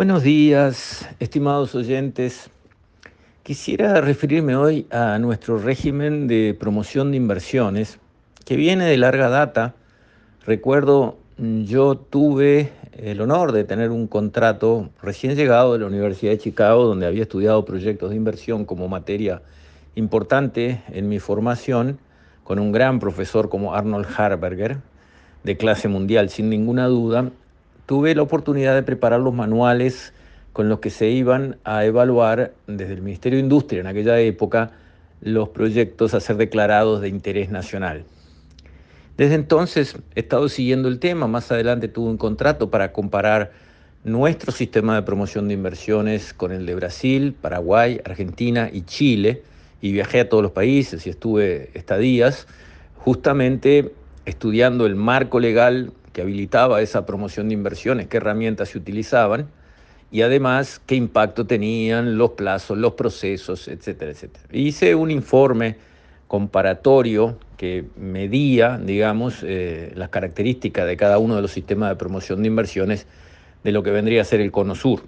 Buenos días, estimados oyentes. Quisiera referirme hoy a nuestro régimen de promoción de inversiones, que viene de larga data. Recuerdo, yo tuve el honor de tener un contrato recién llegado de la Universidad de Chicago, donde había estudiado proyectos de inversión como materia importante en mi formación, con un gran profesor como Arnold Harberger, de clase mundial, sin ninguna duda, tuve la oportunidad de preparar los manuales con los que se iban a evaluar desde el Ministerio de Industria en aquella época los proyectos a ser declarados de interés nacional. Desde entonces he estado siguiendo el tema, más adelante tuve un contrato para comparar nuestro sistema de promoción de inversiones con el de Brasil, Paraguay, Argentina y Chile, y viajé a todos los países y estuve estadías, justamente estudiando el marco legal que habilitaba esa promoción de inversiones, qué herramientas se utilizaban y además qué impacto tenían los plazos, los procesos, etcétera, etcétera. Hice un informe comparatorio que medía, digamos, eh, las características de cada uno de los sistemas de promoción de inversiones de lo que vendría a ser el Cono Sur.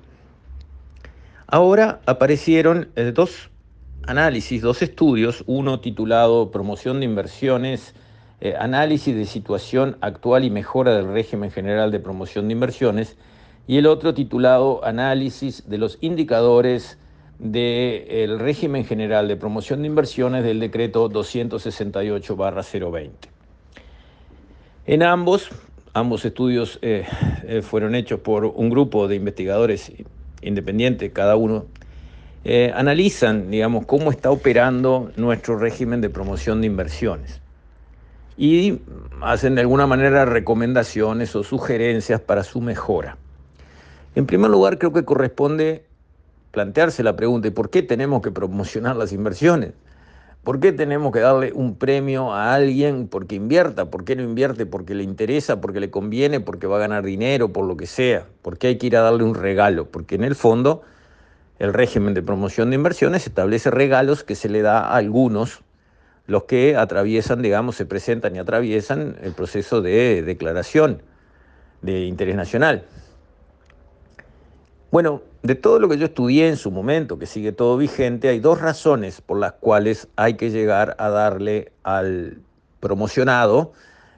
Ahora aparecieron eh, dos análisis, dos estudios, uno titulado Promoción de Inversiones eh, análisis de situación actual y mejora del régimen general de promoción de inversiones, y el otro titulado Análisis de los indicadores del régimen general de promoción de inversiones del decreto 268-020. En ambos, ambos estudios eh, eh, fueron hechos por un grupo de investigadores independientes, cada uno, analizan, digamos, cómo está operando nuestro régimen de promoción de inversiones y hacen de alguna manera recomendaciones o sugerencias para su mejora. En primer lugar, creo que corresponde plantearse la pregunta, ¿y por qué tenemos que promocionar las inversiones? ¿Por qué tenemos que darle un premio a alguien porque invierta? ¿Por qué no invierte? ¿Porque le interesa? ¿Porque le conviene? ¿Porque va a ganar dinero? Por lo que sea. ¿Por qué hay que ir a darle un regalo? Porque en el fondo el régimen de promoción de inversiones establece regalos que se le da a algunos los que atraviesan, digamos, se presentan y atraviesan el proceso de declaración de interés nacional. Bueno, de todo lo que yo estudié en su momento, que sigue todo vigente, hay dos razones por las cuales hay que llegar a darle al promocionado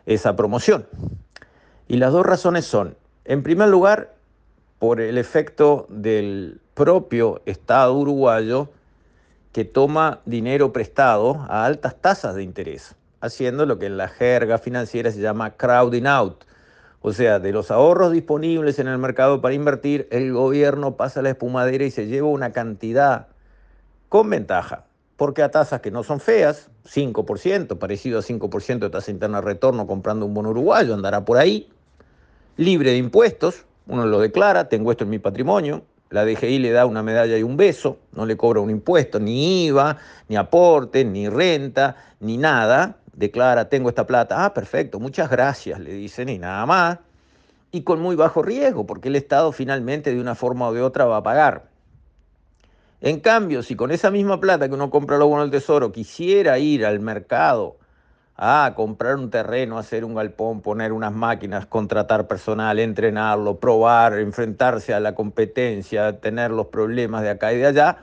esa promoción. Y las dos razones son, en primer lugar, por el efecto del propio Estado uruguayo que toma dinero prestado a altas tasas de interés, haciendo lo que en la jerga financiera se llama crowding out. O sea, de los ahorros disponibles en el mercado para invertir, el gobierno pasa la espumadera y se lleva una cantidad con ventaja, porque a tasas que no son feas, 5%, parecido a 5% de tasa interna de retorno comprando un bono uruguayo, andará por ahí, libre de impuestos, uno lo declara, tengo esto en mi patrimonio, la DGI le da una medalla y un beso, no le cobra un impuesto, ni IVA, ni aporte, ni renta, ni nada. Declara, tengo esta plata. Ah, perfecto, muchas gracias, le dicen, y nada más. Y con muy bajo riesgo, porque el Estado finalmente de una forma o de otra va a pagar. En cambio, si con esa misma plata que uno compra luego en el tesoro quisiera ir al mercado Ah, comprar un terreno, hacer un galpón, poner unas máquinas, contratar personal, entrenarlo, probar, enfrentarse a la competencia, tener los problemas de acá y de allá,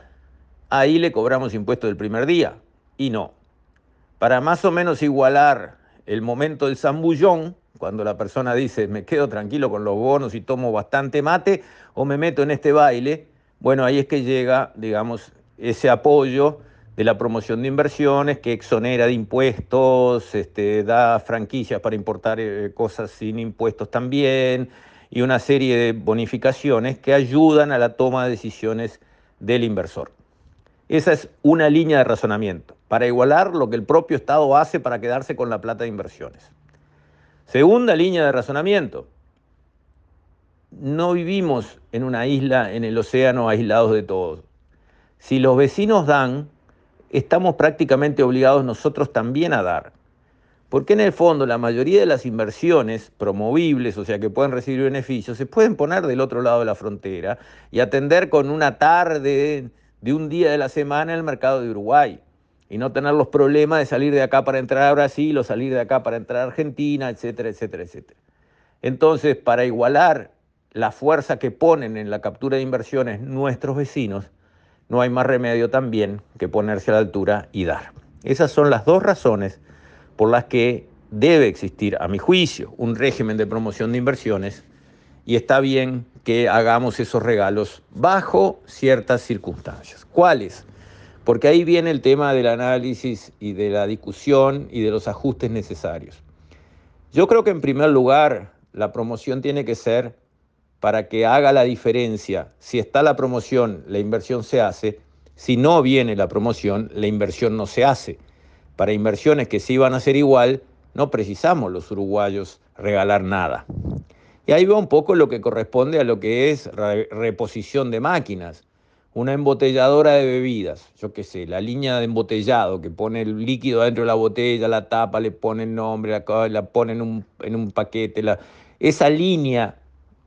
ahí le cobramos impuestos del primer día. Y no. Para más o menos igualar el momento del zambullón, cuando la persona dice, me quedo tranquilo con los bonos y tomo bastante mate, o me meto en este baile, bueno, ahí es que llega, digamos, ese apoyo de la promoción de inversiones que exonera de impuestos, este, da franquicias para importar eh, cosas sin impuestos también y una serie de bonificaciones que ayudan a la toma de decisiones del inversor. Esa es una línea de razonamiento, para igualar lo que el propio Estado hace para quedarse con la plata de inversiones. Segunda línea de razonamiento, no vivimos en una isla en el océano aislados de todos. Si los vecinos dan, estamos prácticamente obligados nosotros también a dar. Porque en el fondo la mayoría de las inversiones promovibles, o sea, que pueden recibir beneficios, se pueden poner del otro lado de la frontera y atender con una tarde de un día de la semana el mercado de Uruguay y no tener los problemas de salir de acá para entrar a Brasil o salir de acá para entrar a Argentina, etcétera, etcétera, etcétera. Entonces, para igualar la fuerza que ponen en la captura de inversiones nuestros vecinos, no hay más remedio también que ponerse a la altura y dar. Esas son las dos razones por las que debe existir, a mi juicio, un régimen de promoción de inversiones y está bien que hagamos esos regalos bajo ciertas circunstancias. ¿Cuáles? Porque ahí viene el tema del análisis y de la discusión y de los ajustes necesarios. Yo creo que en primer lugar la promoción tiene que ser para que haga la diferencia. Si está la promoción, la inversión se hace. Si no viene la promoción, la inversión no se hace. Para inversiones que sí van a ser igual, no precisamos los uruguayos regalar nada. Y ahí va un poco lo que corresponde a lo que es reposición de máquinas. Una embotelladora de bebidas, yo qué sé, la línea de embotellado que pone el líquido dentro de la botella, la tapa, le pone el nombre, la, pone en un, en un paquete. Esa línea,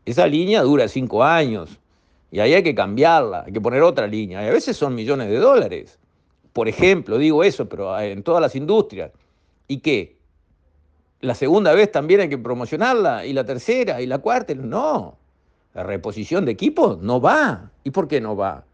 esa línea dura cinco años y ahí hay que cambiarla, hay que poner otra línea. Y a veces son millones de dólares. Por ejemplo, digo eso, pero en todas las industrias. ¿Y qué? la segunda vez también hay que promocionarla, y la tercera, y la cuarta. No, la reposición de equipo no va. ¿Y por qué no va?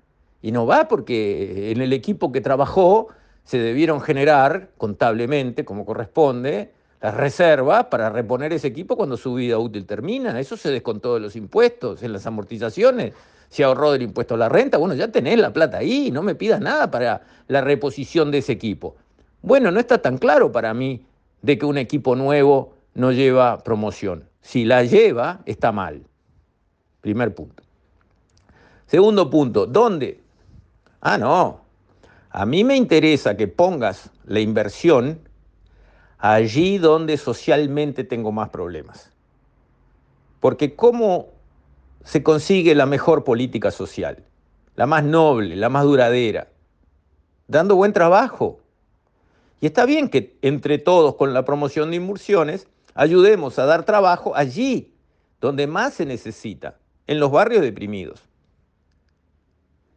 Y no va porque en el equipo que trabajó se debieron generar contablemente, como corresponde, las reservas para reponer ese equipo cuando su vida útil termina. Eso se descontó de los impuestos, en las amortizaciones, se ahorró del impuesto a la renta. Bueno, ya tenés la plata ahí, no me pidas nada para la reposición de ese equipo. Bueno, no está tan claro para mí de que un equipo nuevo no lleva promoción. Si la lleva, está mal. Primer punto. Segundo punto, ¿dónde? Ah, no. A mí me interesa que pongas la inversión allí donde socialmente tengo más problemas. Porque ¿cómo se consigue la mejor política social? La más noble, la más duradera. Dando buen trabajo, y está bien que entre todos con la promoción de inversiones ayudemos a dar trabajo allí donde más se necesita, en los barrios deprimidos.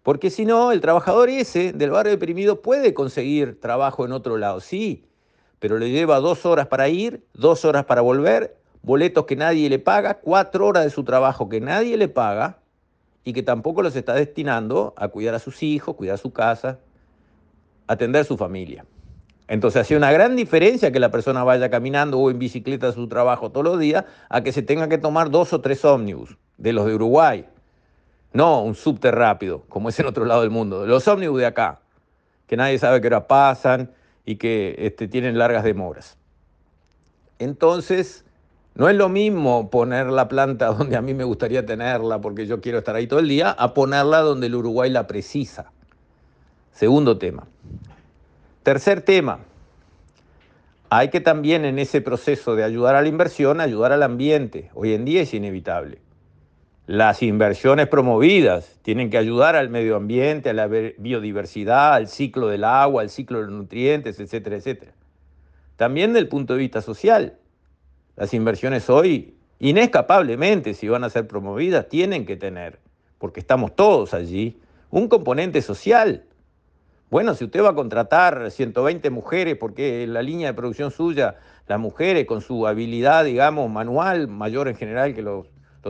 Porque si no, el trabajador ese del barrio deprimido puede conseguir trabajo en otro lado, sí, pero le lleva dos horas para ir, dos horas para volver, boletos que nadie le paga, cuatro horas de su trabajo que nadie le paga y que tampoco los está destinando a cuidar a sus hijos, cuidar su casa, atender a su familia. Entonces hace una gran diferencia que la persona vaya caminando o en bicicleta a su trabajo todos los días a que se tenga que tomar dos o tres ómnibus de los de Uruguay. No un subte rápido, como es en otro lado del mundo. Los ómnibus de acá, que nadie sabe qué hora pasan y que este, tienen largas demoras. Entonces, no es lo mismo poner la planta donde a mí me gustaría tenerla porque yo quiero estar ahí todo el día, a ponerla donde el Uruguay la precisa. Segundo tema. Tercer tema, hay que también en ese proceso de ayudar a la inversión, ayudar al ambiente. Hoy en día es inevitable. Las inversiones promovidas tienen que ayudar al medio ambiente, a la biodiversidad, al ciclo del agua, al ciclo de los nutrientes, etcétera, etcétera. También del punto de vista social. Las inversiones hoy, inescapablemente, si van a ser promovidas, tienen que tener, porque estamos todos allí, un componente social. Bueno, si usted va a contratar 120 mujeres, porque la línea de producción suya, las mujeres con su habilidad, digamos, manual, mayor en general que los,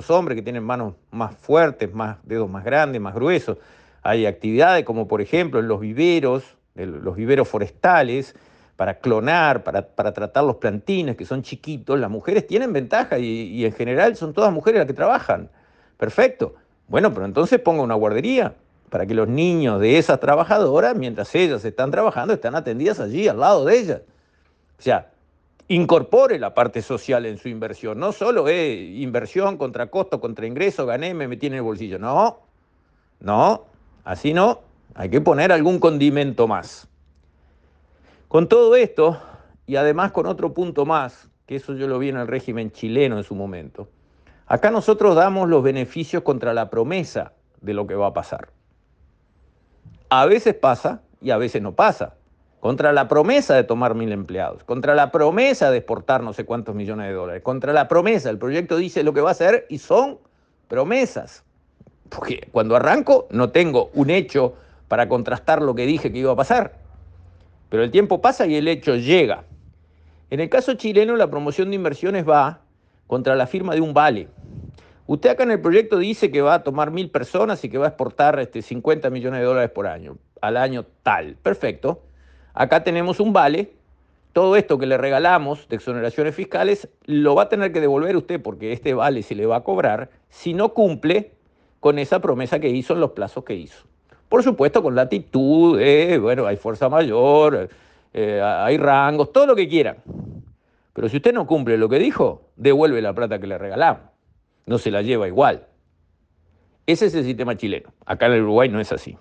hombres que tienen manos más fuertes, más dedos más grandes, más gruesos. Hay actividades como por ejemplo en los viveros, los viveros forestales, para clonar, para, tratar los plantines que son chiquitos, las mujeres tienen ventaja y, y en general son todas mujeres las que trabajan. Perfecto. Bueno, pero entonces ponga una guardería para que los niños de esas trabajadoras, mientras ellas están trabajando, están atendidas allí, al lado de ellas. O sea, incorpore la parte social en su inversión. No solo es inversión contra costo, contra ingreso, gané, me metí en el bolsillo. No, no, así no. Hay que poner algún condimento más. Con todo esto, y además con otro punto más, que eso yo lo vi en el régimen chileno en su momento, acá nosotros damos los beneficios contra la promesa de lo que va a pasar. A veces pasa y a veces no pasa. Contra la promesa de tomar mil empleados, contra la promesa de exportar no sé cuántos millones de dólares, contra la promesa, el proyecto dice lo que va a hacer y son promesas. Porque cuando arranco no tengo un hecho para contrastar lo que dije que iba a pasar. Pero el tiempo pasa y el hecho llega. En el caso chileno, la promoción de inversiones va contra la firma de un vale. Usted acá en el proyecto dice que va a tomar mil personas y que va a exportar este, 50 millones de dólares por año, al año tal. Perfecto. Acá tenemos un vale. Todo esto que le regalamos de exoneraciones fiscales lo va a tener que devolver usted porque este vale se le va a cobrar si no cumple con esa promesa que hizo en los plazos que hizo. Por supuesto, con latitud, eh, bueno, hay fuerza mayor, eh, hay rangos, todo lo que quieran. Pero si usted no cumple lo que dijo, devuelve la plata que le regalamos. No se la lleva igual. Ese es el sistema chileno. Acá en el Uruguay no es así.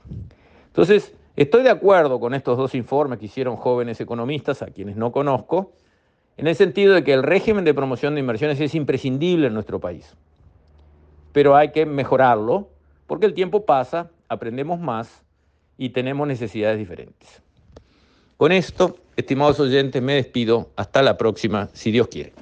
Entonces, estoy de acuerdo con estos dos informes que hicieron jóvenes economistas, a quienes no conozco, en el sentido de que el régimen de promoción de inversiones es imprescindible en nuestro país. Pero hay que mejorarlo porque el tiempo pasa, aprendemos más y tenemos necesidades diferentes. Con esto, estimados oyentes, me despido. Hasta la próxima, si Dios quiere.